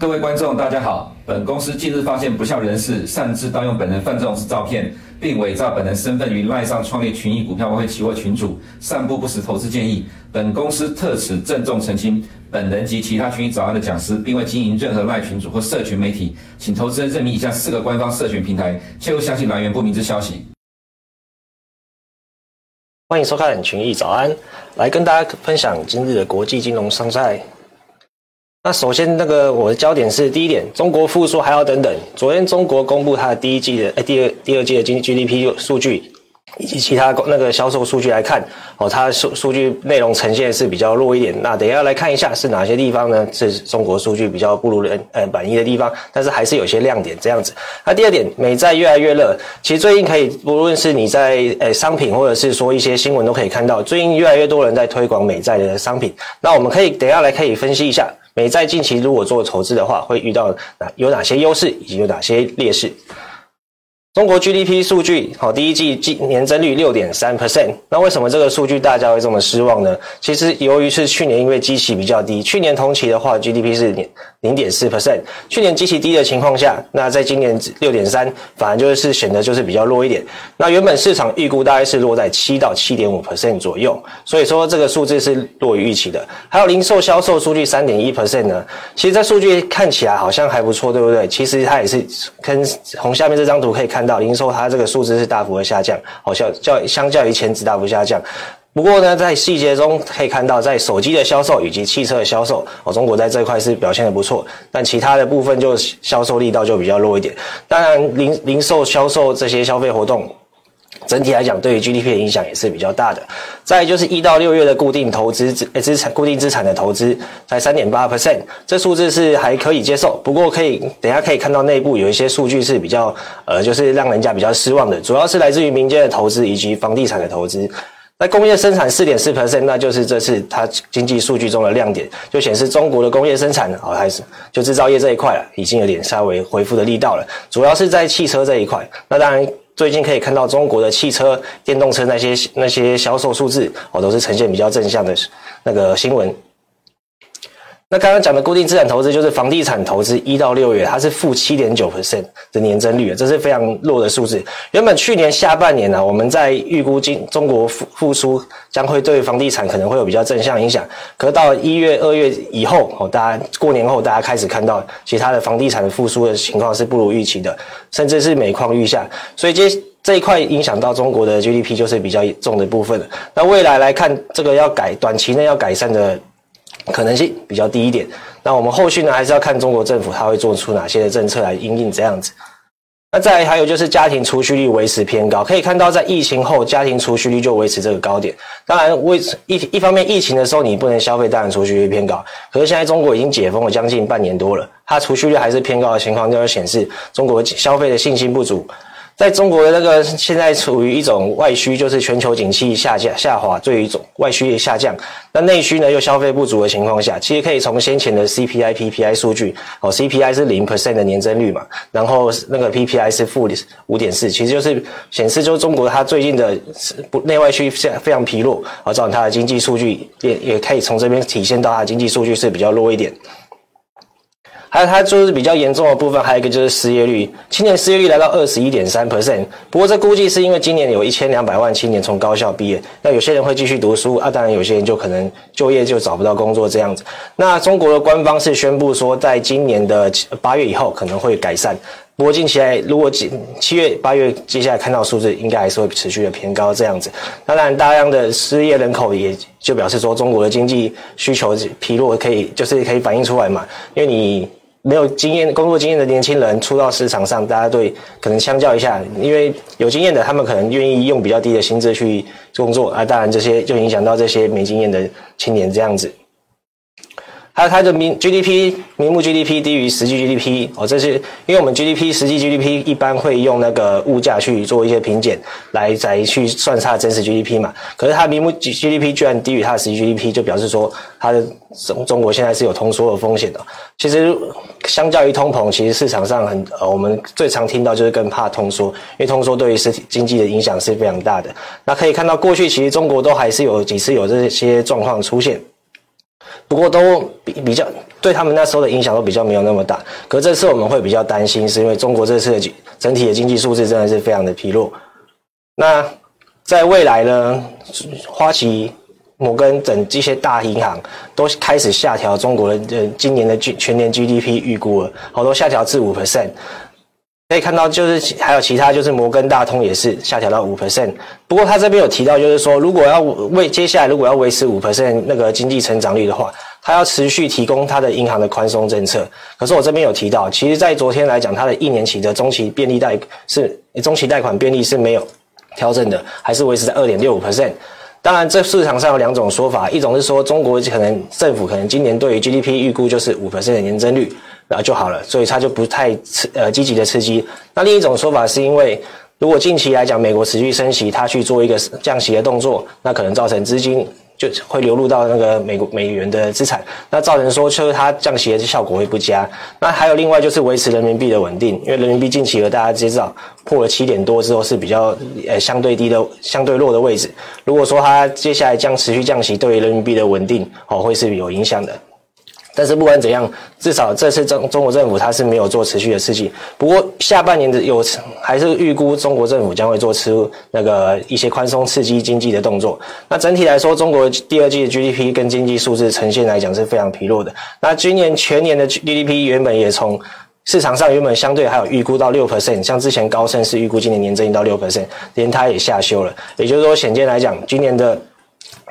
各位观众，大家好。本公司近日发现不肖人士擅自盗用本人范仲式照片，并伪造本人身份于赖上创立群益股票外汇期货群组，散布不实投资建议。本公司特此郑重澄清，本人及其他群益早安的讲师，并未经营任何赖群组或社群媒体，请投资人认明以下四个官方社群平台，切勿相信来源不明之消息。欢迎收看群益早安，来跟大家分享今日的国际金融商赛。那首先，那个我的焦点是第一点，中国复苏还要等等。昨天中国公布它的第一季的，哎，第二第二季的经 GDP 数据。以及其他那个销售数据来看，哦，它数数据内容呈现是比较弱一点。那等下来看一下是哪些地方呢？是中国数据比较不如人呃满意的地方，但是还是有些亮点这样子。那第二点，美债越来越热。其实最近可以，不论是你在呃商品或者是说一些新闻都可以看到，最近越来越多人在推广美债的商品。那我们可以等下来可以分析一下，美债近期如果做投资的话，会遇到哪有哪些优势以及有哪些劣势。中国 GDP 数据好，第一季季年增率六点三 percent。那为什么这个数据大家会这么失望呢？其实由于是去年因为基期比较低，去年同期的话 GDP 是零点四 percent。去年基期低的情况下，那在今年六点三，反而就是显得就是比较弱一点。那原本市场预估大概是落在七到七点五 percent 左右，所以说这个数字是弱于预期的。还有零售销售数据三点一 percent 呢，其实这数据看起来好像还不错，对不对？其实它也是跟从下面这张图可以看。看到零售，它这个数字是大幅的下降，好像较相较于前值大幅下降。不过呢，在细节中可以看到，在手机的销售以及汽车的销售，哦，中国在这块是表现的不错，但其他的部分就销售力道就比较弱一点。当然，零零售销售这些消费活动。整体来讲，对于 GDP 的影响也是比较大的。再就是一到六月的固定投资资资产、固定资产的投资才三点八 percent，这数字是还可以接受。不过可以等下可以看到内部有一些数据是比较呃，就是让人家比较失望的，主要是来自于民间的投资以及房地产的投资。那工业生产四点四 percent，那就是这次它经济数据中的亮点，就显示中国的工业生产哦还是就制造业这一块了，已经有点稍微恢复的力道了，主要是在汽车这一块。那当然。最近可以看到中国的汽车、电动车那些那些销售数字哦，都是呈现比较正向的那个新闻。那刚刚讲的固定资产投资就是房地产投资，一到六月它是负七点九 percent 的年增率，这是非常弱的数字。原本去年下半年呢、我们在预估今中国复复苏将会对房地产可能会有比较正向影响，可是到一月、二月以后哦，大家过年后大家开始看到其他的房地产的复苏的情况是不如预期的，甚至是每况愈下，所以这这一块影响到中国的 GDP 就是比较重的部分。那未来来看，这个要改短期内要改善的。可能性比较低一点，那我们后续呢，还是要看中国政府它会做出哪些的政策来应应这样子。那再还有就是家庭储蓄率维持偏高，可以看到在疫情后家庭储蓄率就维持这个高点。当然，为一一方面疫情的时候你不能消费，当然储蓄率偏高。可是现在中国已经解封了将近半年多了，它储蓄率还是偏高的情况，就显示中国消费的信心不足。在中国的那个现在处于一种外需，就是全球景气下降下滑，对于一种外需的下降，那内需呢又消费不足的情况下，其实可以从先前的 CPI、PPI 数据，哦，CPI 是零 percent 的年增率嘛，然后那个 PPI 是负五点四，其实就是显示就是中国它最近的不内外需非常疲弱，而造成它的经济数据也也可以从这边体现到它的经济数据是比较弱一点。还有它就是比较严重的部分，还有一个就是失业率，青年失业率来到二十一点三 percent。不过这估计是因为今年有一千两百万青年从高校毕业，那有些人会继续读书啊，当然有些人就可能就业就找不到工作这样子。那中国的官方是宣布说，在今年的八月以后可能会改善。不过近期来，如果七七月八月接下来看到数字，应该还是会持续的偏高这样子。当然，大量的失业人口也就表示说，中国的经济需求疲弱，可以就是可以反映出来嘛，因为你。没有经验、工作经验的年轻人出到市场上，大家对可能相较一下，因为有经验的，他们可能愿意用比较低的薪资去工作啊。当然，这些就影响到这些没经验的青年这样子。还有它的名 GDP 名目 GDP 低于实际 GDP 哦，这是因为我们 GDP 实际 GDP 一般会用那个物价去做一些平减，来再去算它的真实 GDP 嘛。可是它名目 GDP 居然低于它的实际 GDP，就表示说它的中中国现在是有通缩的风险的。其实相较于通膨，其实市场上很呃我们最常听到就是更怕通缩，因为通缩对于实体经济的影响是非常大的。那可以看到过去其实中国都还是有几次有这些状况出现。不过都比比较对他们那时候的影响都比较没有那么大。可这次我们会比较担心，是因为中国这次的整体的经济数字真的是非常的疲弱。那在未来呢，花旗、摩根等这些大银行都开始下调中国的今年的全年 GDP 预估了，好多下调至五 percent。可以看到，就是还有其他，就是摩根大通也是下调到五 percent。不过他这边有提到，就是说如果要为接下来如果要维持五 percent 那个经济成长率的话，他要持续提供他的银行的宽松政策。可是我这边有提到，其实在昨天来讲，他的一年期的中期便利贷是中期贷款便利是没有调整的，还是维持在二点六五 percent。当然，这市场上有两种说法，一种是说中国可能政府可能今年对于 GDP 预估就是五 percent 的年增率。然后就好了，所以它就不太刺呃积极的刺激。那另一种说法是因为，如果近期来讲，美国持续升息，它去做一个降息的动作，那可能造成资金就会流入到那个美国美元的资产，那造成说就是它降息的效果会不佳。那还有另外就是维持人民币的稳定，因为人民币近期和大家知道破了七点多之后是比较呃相对低的相对弱的位置。如果说它接下来将持续降息，对于人民币的稳定哦会是有影响的。但是不管怎样，至少这次中中国政府它是没有做持续的刺激。不过下半年的有还是预估中国政府将会做出那个一些宽松刺激经济的动作。那整体来说，中国第二季的 GDP 跟经济数字呈现来讲是非常疲弱的。那今年全年的 GDP 原本也从市场上原本相对还有预估到六 percent，像之前高盛是预估今年年增一到六 percent，连它也下修了。也就是说，显见来讲，今年的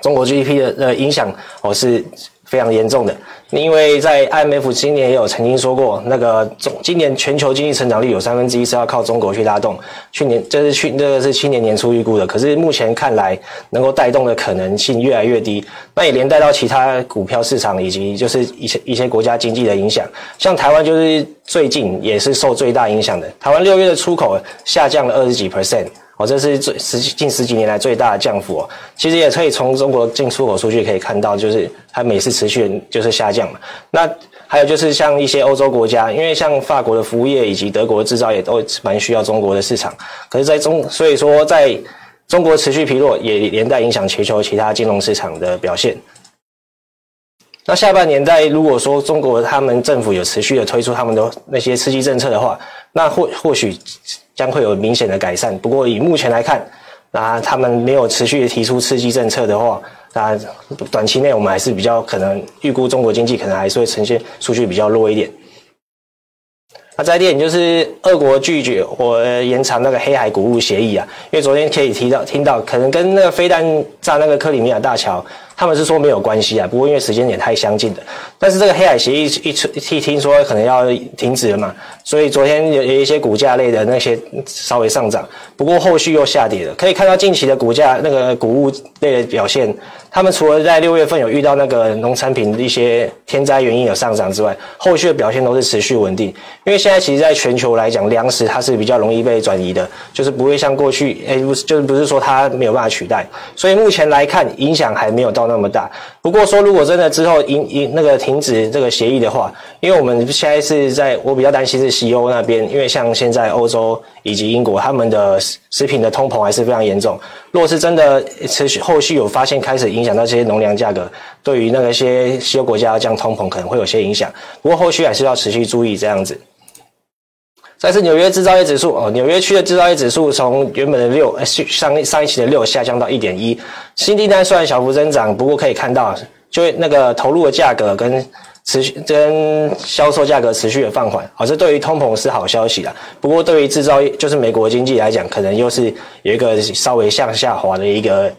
中国 GDP 的呃影响哦是。非常严重的，因为在 IMF 今年也有曾经说过，那个中今年全球经济成长率有三分之一是要靠中国去拉动。去年这是去这个是去年年初预估的，可是目前看来能够带动的可能性越来越低。那也连带到其他股票市场以及就是一些一些国家经济的影响，像台湾就是最近也是受最大影响的。台湾六月的出口下降了二十几 percent。哦，这是最十近十几年来最大的降幅哦。其实也可以从中国进出口数据可以看到，就是它每次持续就是下降嘛。那还有就是像一些欧洲国家，因为像法国的服务业以及德国的制造业都蛮需要中国的市场。可是，在中所以说，在中国持续疲弱，也连带影响全球其他金融市场的表现。那下半年在如果说中国他们政府有持续的推出他们的那些刺激政策的话，那或或许。将会有明显的改善。不过以目前来看，那他们没有持续提出刺激政策的话，那短期内我们还是比较可能预估中国经济可能还是会呈现数据比较弱一点。那再一点就是俄国拒绝我延长那个黑海谷物协议啊，因为昨天可以提到听到可能跟那个飞弹炸那个克里米亚大桥。他们是说没有关系啊，不过因为时间点太相近了，但是这个黑海协议一出一听说可能要停止了嘛，所以昨天有有一些股价类的那些稍微上涨，不过后续又下跌了。可以看到近期的股价那个谷物类的表现，他们除了在六月份有遇到那个农产品的一些天灾原因有上涨之外，后续的表现都是持续稳定。因为现在其实在全球来讲，粮食它是比较容易被转移的，就是不会像过去，哎，不是，就是不是说它没有办法取代，所以目前来看影响还没有到。那么大，不过说如果真的之后因因那个停止这个协议的话，因为我们现在是在我比较担心是西欧那边，因为像现在欧洲以及英国他们的食品的通膨还是非常严重。如果是真的持续后续有发现开始影响到这些农粮价格，对于那个些西欧国家要降通膨可能会有些影响。不过后续还是要持续注意这样子。再是纽约制造业指数哦，纽约区的制造业指数从原本的六，上上一期的六下降到一点一。新订单虽然小幅增长，不过可以看到，就那个投入的价格跟持续跟销售价格持续的放缓，好，这对于通膨是好消息啦。不过对于制造业，就是美国经济来讲，可能又是有一个稍微向下滑的一个。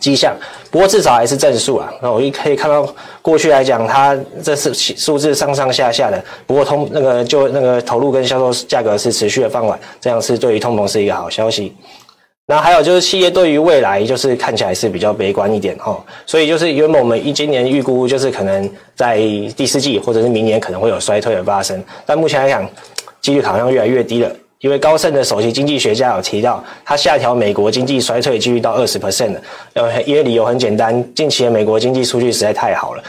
迹象，不过至少还是正数啊。那我一可以看到，过去来讲，它这是数字上上下下的。不过通那个就那个投入跟销售价格是持续的放缓，这样是对于通膨是一个好消息。那还有就是企业对于未来就是看起来是比较悲观一点哈。所以就是原本我们一今年预估就是可能在第四季或者是明年可能会有衰退的发生，但目前来讲，几率好像越来越低了。因为高盛的首席经济学家有提到，他下调美国经济衰退几率到二十 percent 了。呃，因为理由很简单，近期的美国经济数据实在太好了，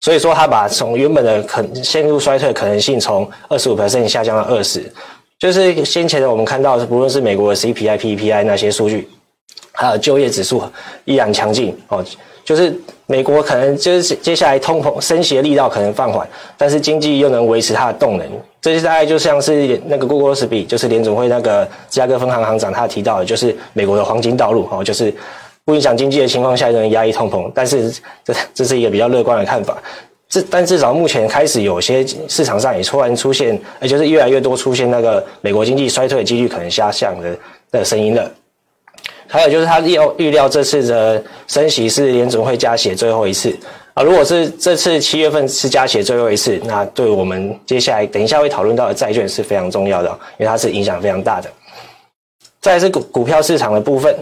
所以说他把从原本的可陷入衰退可能性从二十五 percent 下降到二十。就是先前的我们看到，不论是美国的 CPI、PPI 那些数据，还有就业指数依然强劲哦。就是美国可能就是接下来通膨升息的力道可能放缓，但是经济又能维持它的动能，这些大概就像是那个 Google s p 就是联总会那个芝加哥分行行长他提到的，就是美国的黄金道路哦，就是不影响经济的情况下就能压抑通膨，但是这这是一个比较乐观的看法。至但至少目前开始有些市场上也突然出现，也就是越来越多出现那个美国经济衰退的几率可能下降的的声音了。还有就是他预预料这次的升息是联准会加息最后一次啊，如果是这次七月份是加息最后一次，那对我们接下来等一下会讨论到的债券是非常重要的，因为它是影响非常大的。再是股股票市场的部分。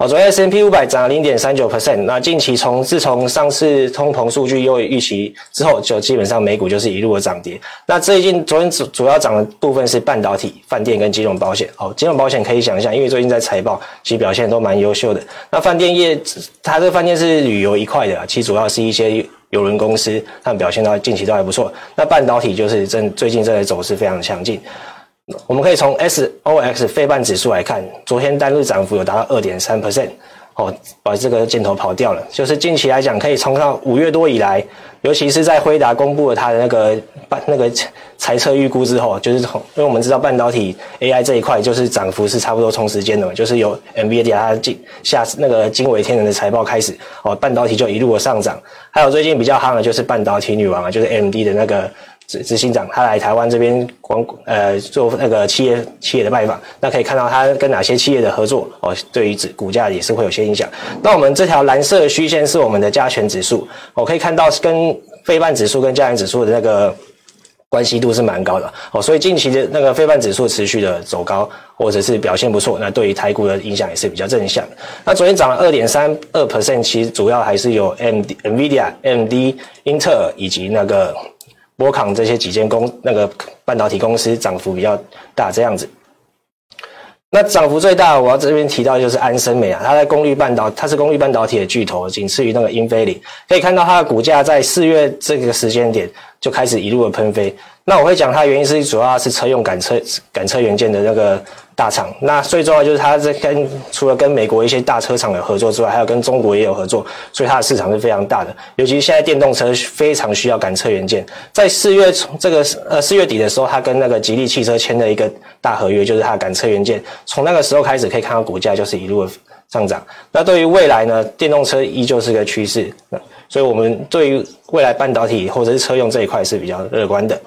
好，昨天 S&P 五百涨了零点三九 percent。那近期从自从上次通膨数据优于预期之后，就基本上美股就是一路的涨跌。那最近昨天主主要涨的部分是半导体、饭店跟金融保险。好，金融保险可以想象，因为最近在财报其实表现都蛮优秀的。那饭店业，它这个饭店是旅游一块的，其实主要是一些邮轮公司，他们表现到近期都还不错。那半导体就是正最近这个走势非常强劲。我们可以从 SOX 费半指数来看，昨天单日涨幅有达到二点三 percent，哦，把这个箭头跑掉了。就是近期来讲，可以从上五月多以来，尤其是在辉达公布了它的那个半那个财测预估之后，就是从因为我们知道半导体 AI 这一块就是涨幅是差不多同时间的嘛，就是由 NVIDIA 它进下那个惊为天人的财报开始，哦，半导体就一路的上涨。还有最近比较夯的就是半导体女王啊，就是 AMD 的那个。执执行长他来台湾这边光呃做那个企业企业的拜访，那可以看到他跟哪些企业的合作哦，对于指股价也是会有些影响。那我们这条蓝色的虚线是我们的加权指数，我可以看到跟费半指数跟加权指数的那个关系度是蛮高的哦，所以近期的那个费半指数持续的走高或者是表现不错，那对于台股的影响也是比较正向。那昨天涨了二点三二 percent，其实主要还是有 M Nvidia、M D、英特尔以及那个。波康这些几间公那个半导体公司涨幅比较大，这样子。那涨幅最大，我要这边提到就是安森美啊，它在功率半导，它是功率半导体的巨头，仅次于那个英飞凌。可以看到它的股价在四月这个时间点就开始一路的喷飞。那我会讲它的原因是主要是车用感车感车元件的那个。大厂，那最重要就是它在跟除了跟美国一些大车厂有合作之外，还有跟中国也有合作，所以它的市场是非常大的。尤其是现在电动车非常需要感车元件，在四月这个呃四月底的时候，它跟那个吉利汽车签了一个大合约，就是它的感测元件。从那个时候开始可以看到股价就是一路的上涨。那对于未来呢，电动车依旧是个趋势，所以我们对于未来半导体或者是车用这一块是比较乐观的。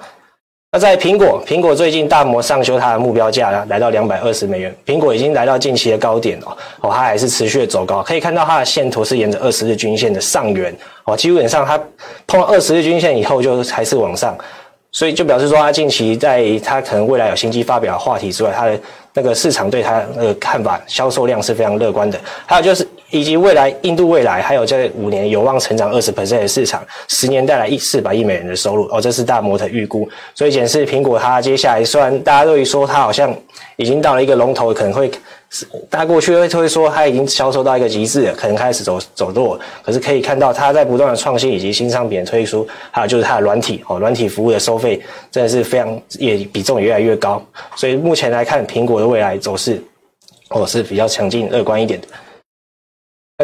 那在苹果，苹果最近大摩上修它的目标价呢，来到两百二十美元。苹果已经来到近期的高点哦，哦，它还是持续的走高。可以看到它的线图是沿着二十日均线的上缘哦，基本上它碰了二十日均线以后就还是往上，所以就表示说它近期在它可能未来有新机发表的话题之外，它的那个市场对它的看法销售量是非常乐观的。还有就是。以及未来印度未来还有这五年有望成长二十 percent 的市场，十年带来一四百亿美元的收入哦，这是大摩的预估。所以显示苹果它接下来虽然大家都会说它好像已经到了一个龙头，可能会，大家过去会会说它已经销售到一个极致了，可能开始走走弱。可是可以看到它在不断的创新以及新商品的推出，还有就是它的软体哦，软体服务的收费真的是非常也比重也越来越高。所以目前来看，苹果的未来走势哦是比较强劲乐观一点的。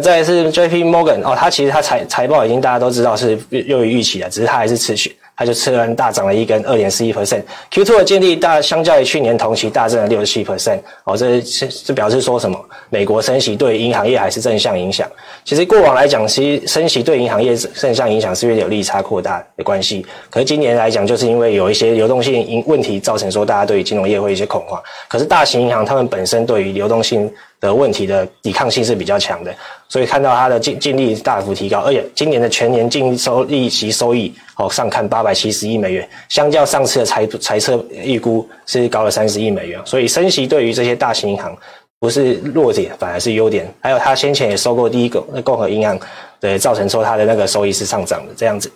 再来是 J.P. Morgan 哦，它其实它财财报已经大家都知道是优于预期的，只是它还是持续。它就吃完大涨了一根二点四一 percent。Q2 的净利大相较于去年同期大增了六十七 percent。哦，这是这表示说什么？美国升息对银行业还是正向影响。其实过往来讲，其实升息对银行业正向影响是因为有利差扩大的关系。可是今年来讲，就是因为有一些流动性因问题造成说大家对于金融业会有一些恐慌。可是大型银行他们本身对于流动性的问题的抵抗性是比较强的，所以看到它的净净利大幅提高，而且今年的全年净收利息收益。哦，上看八百七十亿美元，相较上次的财财测预估是高了三十亿美元，所以升息对于这些大型银行不是弱点，反而是优点。还有他先前也收购第一个共和银行，对，造成说他的那个收益是上涨的这样子。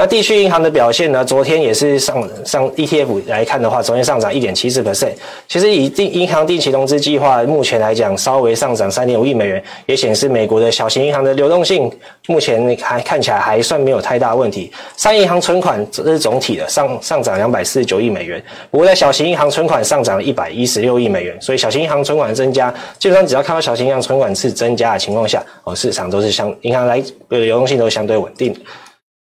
那地区银行的表现呢？昨天也是上上 ETF 来看的话，昨天上涨一点七四 percent。其实以定银行定期融资计划目前来讲，稍微上涨三点五亿美元，也显示美国的小型银行的流动性目前还看起来还算没有太大问题。商业银行存款这是总体的上上涨两百四十九亿美元，不过在小型银行存款上涨了一百一十六亿美元。所以小型银行存款的增加，基本上只要看到小型银行存款是增加的情况下，哦，市场都是相银行来流动性都相对稳定。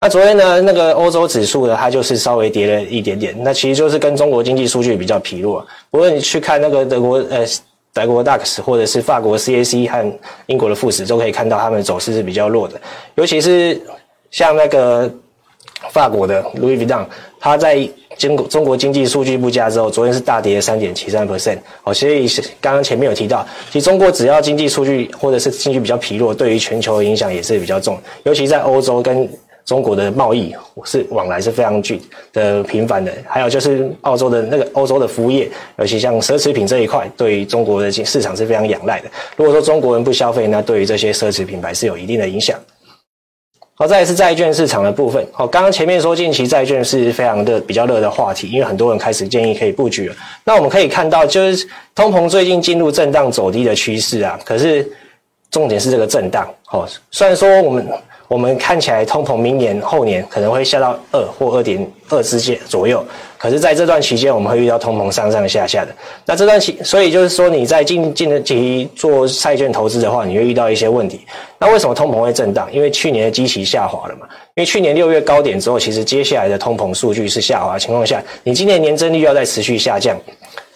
那昨天呢，那个欧洲指数呢，它就是稍微跌了一点点。那其实就是跟中国经济数据比较疲弱。不过你去看那个德国呃德国 DAX 或者是法国 CAC 和英国的富时，都可以看到它们走势是比较弱的。尤其是像那个法国的 Louis Vuitton，它在经过中国经济数据不佳之后，昨天是大跌三点七三 percent。哦，所以刚刚前面有提到，其实中国只要经济数据或者是经济比较疲弱，对于全球影响也是比较重，尤其在欧洲跟。中国的贸易是往来是非常巨的频繁的，还有就是澳洲的那个欧洲的服务业，尤其像奢侈品这一块，对于中国的市场是非常仰赖的。如果说中国人不消费，那对于这些奢侈品牌是有一定的影响。好，再来是债券市场的部分。好，刚刚前面说近期债券是非常的比较热的话题，因为很多人开始建议可以布局了。那我们可以看到，就是通膨最近进入震荡走低的趋势啊，可是重点是这个震荡。好，虽然说我们。我们看起来通膨明年后年可能会下到二或二点二之间左右，可是在这段期间我们会遇到通膨上上下下的。那这段期，所以就是说你在近近的期做债券投资的话，你会遇到一些问题。那为什么通膨会震荡？因为去年的基期下滑了嘛。因为去年六月高点之后，其实接下来的通膨数据是下滑的情况下，你今年年增率要再持续下降。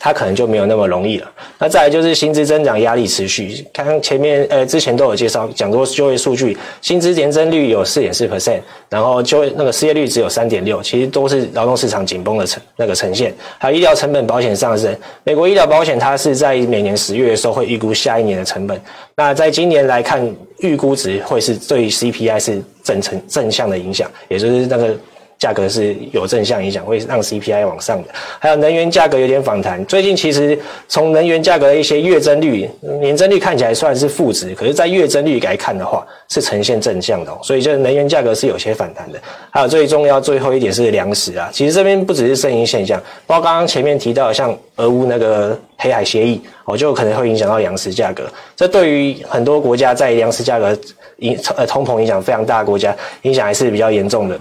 它可能就没有那么容易了。那再来就是薪资增长压力持续。刚刚前面呃之前都有介绍讲过就业数据，薪资年增率有四点四 percent，然后就业那个失业率只有三点六，其实都是劳动市场紧绷的呈那个呈现。还有医疗成本保险上升，美国医疗保险它是在每年十月的时候会预估下一年的成本。那在今年来看，预估值会是对 CPI 是正成正向的影响，也就是那个。价格是有正向影响，会让 CPI 往上的。还有能源价格有点反弹。最近其实从能源价格的一些月增率、年增率看起来算是负值，可是，在月增率来看的话，是呈现正向的。所以，就是能源价格是有些反弹的。还有最重要最后一点是粮食啊，其实这边不只是圣婴现象，包括刚刚前面提到像俄乌那个黑海协议，哦，就可能会影响到粮食价格。这对于很多国家在粮食价格影呃通膨影响非常大的国家，影响还是比较严重的。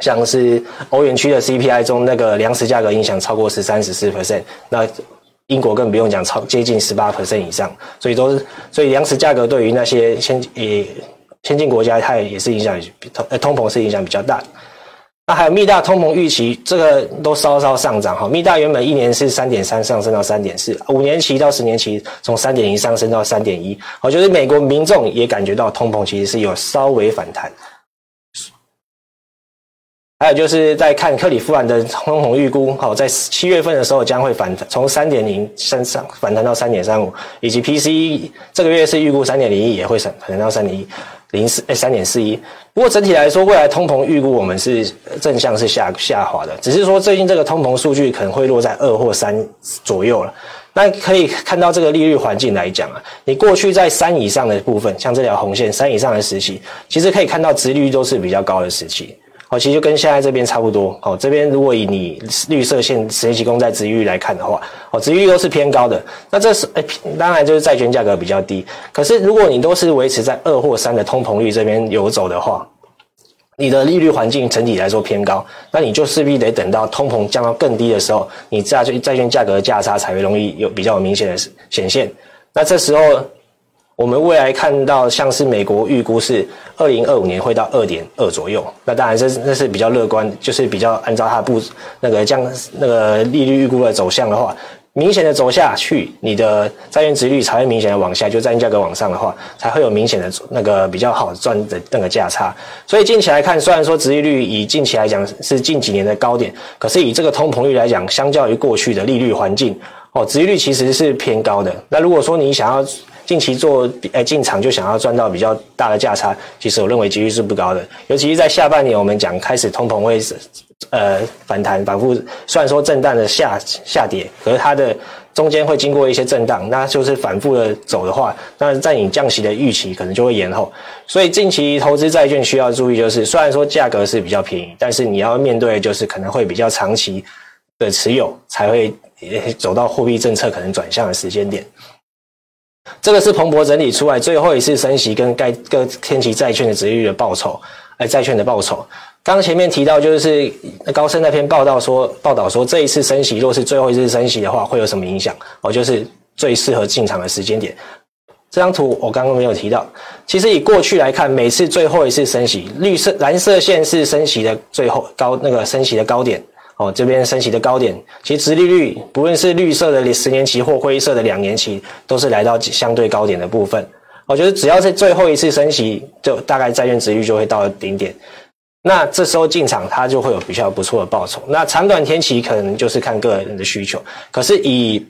像是欧元区的 CPI 中，那个粮食价格影响超过十三、十四 percent，那英国更不用讲，超接近十八 percent 以上，所以都是，所以粮食价格对于那些先也先进国家，它也是影响通呃通膨是影响比较大。那还有密大通膨预期，这个都稍稍上涨哈，密大原本一年是三点三上升到三点四，五年期到十年期从三点一上升到三点一，我觉得美国民众也感觉到通膨其实是有稍微反弹。还有就是在看克里夫兰的通膨预估，好，在七月份的时候将会反弹，从三点零升上反弹到三点三五，以及 PCE 这个月是预估三点零一，也会反弹到三点一零四，哎，三点四一。不过整体来说，未来通膨预估我们是正向是下下滑的，只是说最近这个通膨数据可能会落在二或三左右了。那可以看到这个利率环境来讲啊，你过去在三以上的部分，像这条红线三以上的时期，其实可以看到殖利率都是比较高的时期。好，其实就跟现在这边差不多。哦，这边如果以你绿色线十年期公债殖利率来看的话，哦，殖利率都是偏高的。那这是诶，当然就是债券价格比较低。可是如果你都是维持在二或三的通膨率这边游走的话，你的利率环境整体来说偏高，那你就势必得等到通膨降到更低的时候，你债券债券价格的价差才会容易有比较明显的显现。那这时候。我们未来看到像是美国预估是二零二五年会到二点二左右，那当然这是那是比较乐观，就是比较按照它不那个降那个利率预估的走向的话，明显的走下去，你的债券殖率才会明显的往下，就债券价格往上的话，才会有明显的那个比较好赚的那个价差。所以近期来看，虽然说殖利率以近期来讲是近几年的高点，可是以这个通膨率来讲，相较于过去的利率环境，哦，殖利率其实是偏高的。那如果说你想要近期做呃进场就想要赚到比较大的价差，其实我认为几率是不高的。尤其是在下半年，我们讲开始通膨会呃反弹反复，虽然说震荡的下下跌，可是它的中间会经过一些震荡，那就是反复的走的话，那在你降息的预期可能就会延后。所以近期投资债券需要注意，就是虽然说价格是比较便宜，但是你要面对就是可能会比较长期的持有才会。走到货币政策可能转向的时间点，这个是彭博整理出来最后一次升息跟该各天期债券的殖利率的报酬，哎，债券的报酬。刚前面提到就是高盛那篇报道说，报道说这一次升息若是最后一次升息的话，会有什么影响？哦，就是最适合进场的时间点。这张图我刚刚没有提到，其实以过去来看，每次最后一次升息，绿色蓝色线是升息的最后高那个升息的高点。哦，这边升息的高点，其实殖利率不论是绿色的十年期或灰色的两年期，都是来到相对高点的部分。我觉得只要是最后一次升息，就大概债券殖率就会到顶点。那这时候进场，它就会有比较不错的报酬。那长短天期可能就是看个人的需求。可是以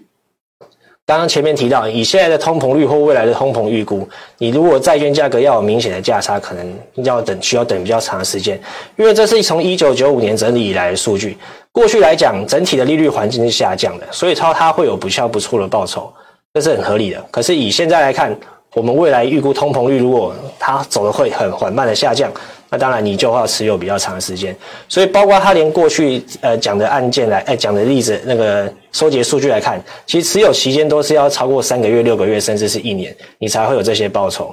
刚刚前面提到，以现在的通膨率或未来的通膨预估，你如果债券价格要有明显的价差，可能要等需要等比较长的时间，因为这是从一九九五年整理以来的数据。过去来讲，整体的利率环境是下降的，所以它它会有比较不错的报酬，这是很合理的。可是以现在来看，我们未来预估通膨率如果它走的会很缓慢的下降。那当然，你就要持有比较长的时间，所以包括他连过去呃讲的案件来，哎讲的例子那个收集数据来看，其实持有期间都是要超过三个月、六个月，甚至是一年，你才会有这些报酬。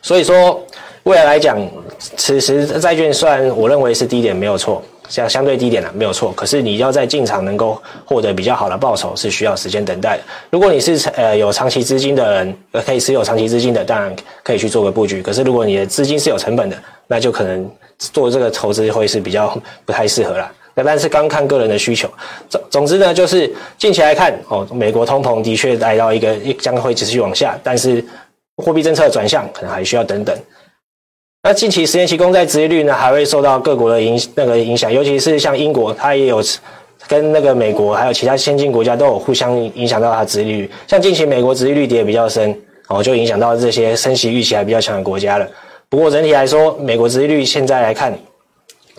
所以说，未来来讲，此时债券算我认为是低点没有错。相相对低点了，没有错。可是你要在进场能够获得比较好的报酬，是需要时间等待的。如果你是呃有长期资金的人，呃可以持有长期资金的，当然可以去做个布局。可是如果你的资金是有成本的，那就可能做这个投资会是比较不太适合了。那但是刚看个人的需求。总总之呢，就是近期来看哦，美国通膨的确来到一个将会持续往下，但是货币政策转向可能还需要等等。那近期十年期公债殖利率呢，还会受到各国的影那个影响，尤其是像英国，它也有跟那个美国还有其他先进国家都有互相影响到它的殖利率。像近期美国殖利率跌得比较深，哦，就影响到这些升息预期还比较强的国家了。不过整体来说，美国殖利率现在来看，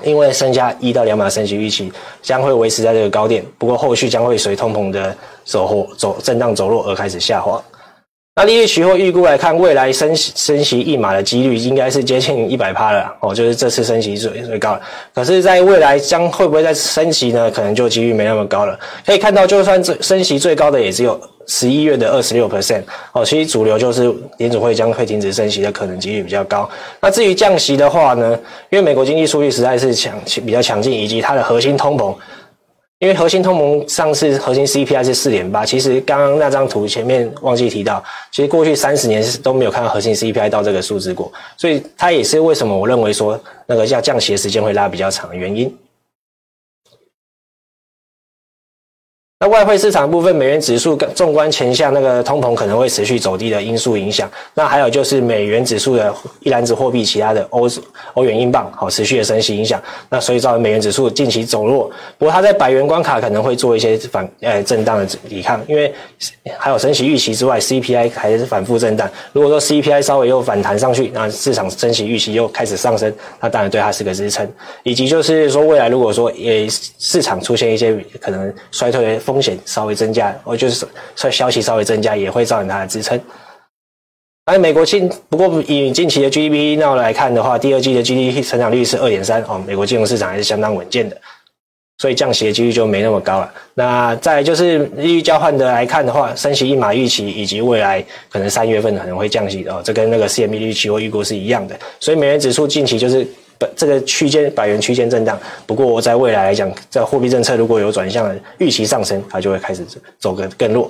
因为剩下一到两码升息预期将会维持在这个高点，不过后续将会随通膨的走后走震荡走弱而开始下滑。那利率期货预估来看，未来升升息一码的几率应该是接近一百趴了哦，就是这次升息最最高了。可是，在未来将会不会再升息呢？可能就几率没那么高了。可以看到，就算这升息最高的也只有十一月的二十六 percent 哦，其实主流就是联储会将会停止升息的可能几率比较高。那至于降息的话呢？因为美国经济数据实在是强比较强劲，以及它的核心通膨。因为核心通膨上次核心 CPI 是四点八，其实刚刚那张图前面忘记提到，其实过去三十年是都没有看到核心 CPI 到这个数字过，所以它也是为什么我认为说那个要降息时间会拉比较长的原因。那外汇市场部分，美元指数，纵观前向那个通膨可能会持续走低的因素影响。那还有就是美元指数的一篮子货币，其他的欧欧元、英镑，好持续的升息影响。那所以造成美元指数近期走弱。不过它在百元关卡可能会做一些反呃震荡的抵抗，因为还有升息预期之外，CPI 还是反复震荡。如果说 CPI 稍微又反弹上去，那市场升息预期又开始上升，那当然对它是个支撑。以及就是说未来如果说也市场出现一些可能衰退。风险稍微增加，我就是说消息稍微增加，也会造成它的支撑。而美国近不过以近期的 GDP 那来看的话，第二季的 GDP 成长率是二点三哦，美国金融市场还是相当稳健的，所以降息的几率就没那么高了。那再就是利率交换的来看的话，升息一码预期以及未来可能三月份可能会降息哦，这跟那个 CME 预期货预估是一样的，所以美元指数近期就是。这个区间百元区间震荡，不过在未来来讲，在货币政策如果有转向的预期上升，它就会开始走个更弱。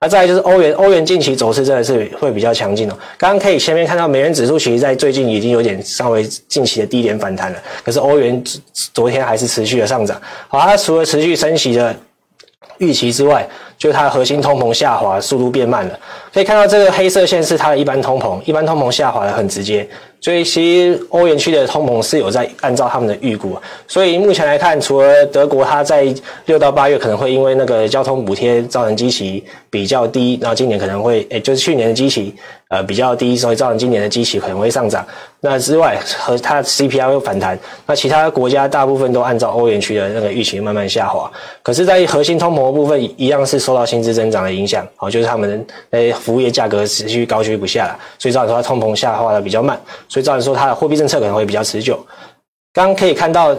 那再来就是欧元，欧元近期走势真的是会比较强劲哦。刚刚可以前面看到美元指数其实在最近已经有点稍微近期的低点反弹了，可是欧元昨天还是持续的上涨。好，它除了持续升息的预期之外，就是它的核心通膨下滑速度变慢了。可以看到这个黑色线是它的一般通膨，一般通膨下滑的很直接。所以其实欧元区的通膨是有在按照他们的预估，所以目前来看，除了德国，它在六到八月可能会因为那个交通补贴造成基期比较低，然后今年可能会，诶，就是去年的基期呃比较低，所以造成今年的基期可能会上涨。那之外，和它 CPI 又反弹，那其他国家大部分都按照欧元区的那个预期慢慢下滑。可是，在核心通膨部分，一样是受到薪资增长的影响，哦，就是他们诶服务业价格持续高居不下了，所以造成它通膨下滑的比较慢。所以造成说，它的货币政策可能会比较持久。刚可以看到，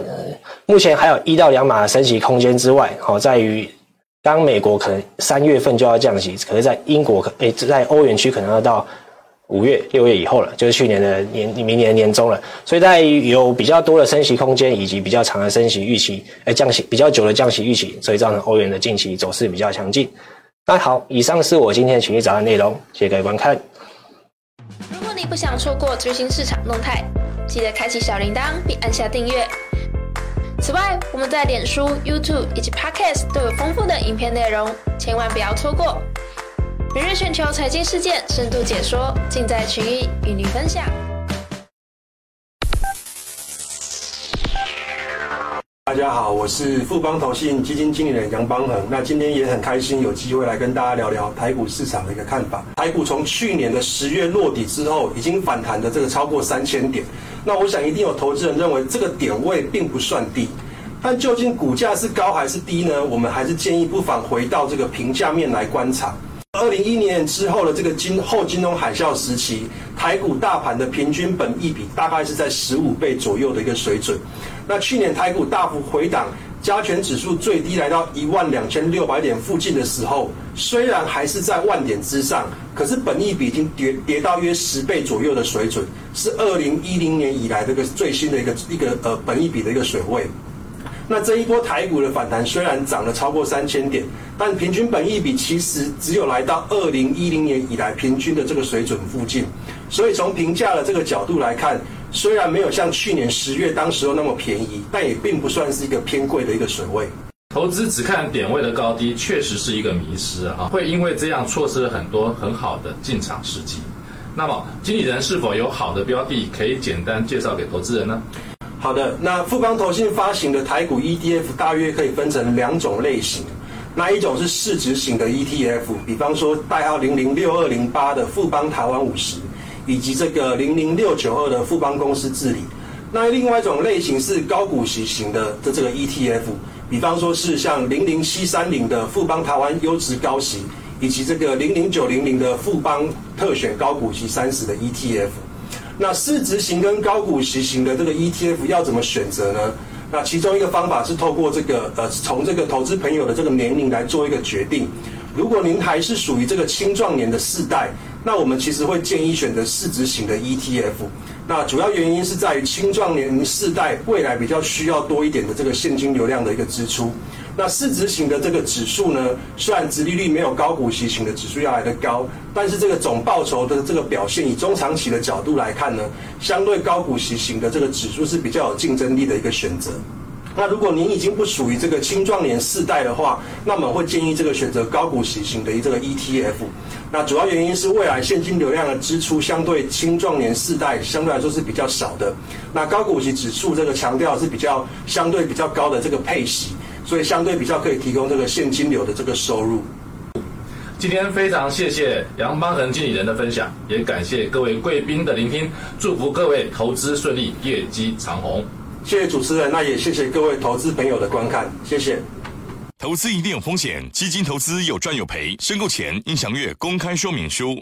目前还有一到两码的升息空间之外，好，在于刚美国可能三月份就要降息，可是在英国可诶，在欧元区可能要到五月、六月以后了，就是去年的年、明年年中了。所以在有比较多的升息空间以及比较长的升息预期，诶，降息比较久的降息预期，所以造成欧元的近期走势比较强劲。那好，以上是我今天群益早安内容，谢谢各位观看。如果你不想错过最新市场动态，记得开启小铃铛并按下订阅。此外，我们在脸书、YouTube 以及 Podcast 都有丰富的影片内容，千万不要错过。每日全球财经事件深度解说，尽在群益与您分享。大家好，我是富邦投信基金经理人杨邦恒。那今天也很开心有机会来跟大家聊聊台股市场的一个看法。台股从去年的十月落底之后，已经反弹的这个超过三千点。那我想一定有投资人认为这个点位并不算低，但究竟股价是高还是低呢？我们还是建议不妨回到这个评价面来观察。二零一零年之后的这个金后金融海啸时期，台股大盘的平均本益比大概是在十五倍左右的一个水准。那去年台股大幅回档，加权指数最低来到一万两千六百点附近的时候，虽然还是在万点之上，可是本益比已经跌跌到约十倍左右的水准，是二零一零年以来这个最新的一个一个呃本益比的一个水位。那这一波台股的反弹虽然涨了超过三千点，但平均本益比其实只有来到二零一零年以来平均的这个水准附近，所以从评价的这个角度来看。虽然没有像去年十月当时候那么便宜，但也并不算是一个偏贵的一个水位。投资只看点位的高低，确实是一个迷失啊，会因为这样错失了很多很好的进场时机。那么，经理人是否有好的标的可以简单介绍给投资人呢？好的，那富邦投信发行的台股 ETF 大约可以分成两种类型，那一种是市值型的 ETF，比方说代号零零六二零八的富邦台湾五十。以及这个零零六九二的富邦公司治理，那另外一种类型是高股息型的的这个 ETF，比方说是像零零七三零的富邦台湾优质高息，以及这个零零九零零的富邦特选高股息三十的 ETF。那市值型跟高股息型的这个 ETF 要怎么选择呢？那其中一个方法是透过这个呃，从这个投资朋友的这个年龄来做一个决定。如果您还是属于这个青壮年的世代，那我们其实会建议选择市值型的 ETF。那主要原因是在于青壮年世代未来比较需要多一点的这个现金流量的一个支出。那市值型的这个指数呢，虽然殖利率没有高股息型的指数要来得高，但是这个总报酬的这个表现，以中长期的角度来看呢，相对高股息型的这个指数是比较有竞争力的一个选择。那如果您已经不属于这个青壮年世代的话，那么会建议这个选择高股息型的这个 ETF。那主要原因是未来现金流量的支出相对青壮年世代相对来说是比较少的。那高股息指数这个强调是比较相对比较高的这个配息，所以相对比较可以提供这个现金流的这个收入。今天非常谢谢杨邦恒经理人的分享，也感谢各位贵宾的聆听，祝福各位投资顺利，业绩长虹。谢谢主持人，那也谢谢各位投资朋友的观看，谢谢。投资一定有风险，基金投资有赚有赔，申购前应详阅公开说明书。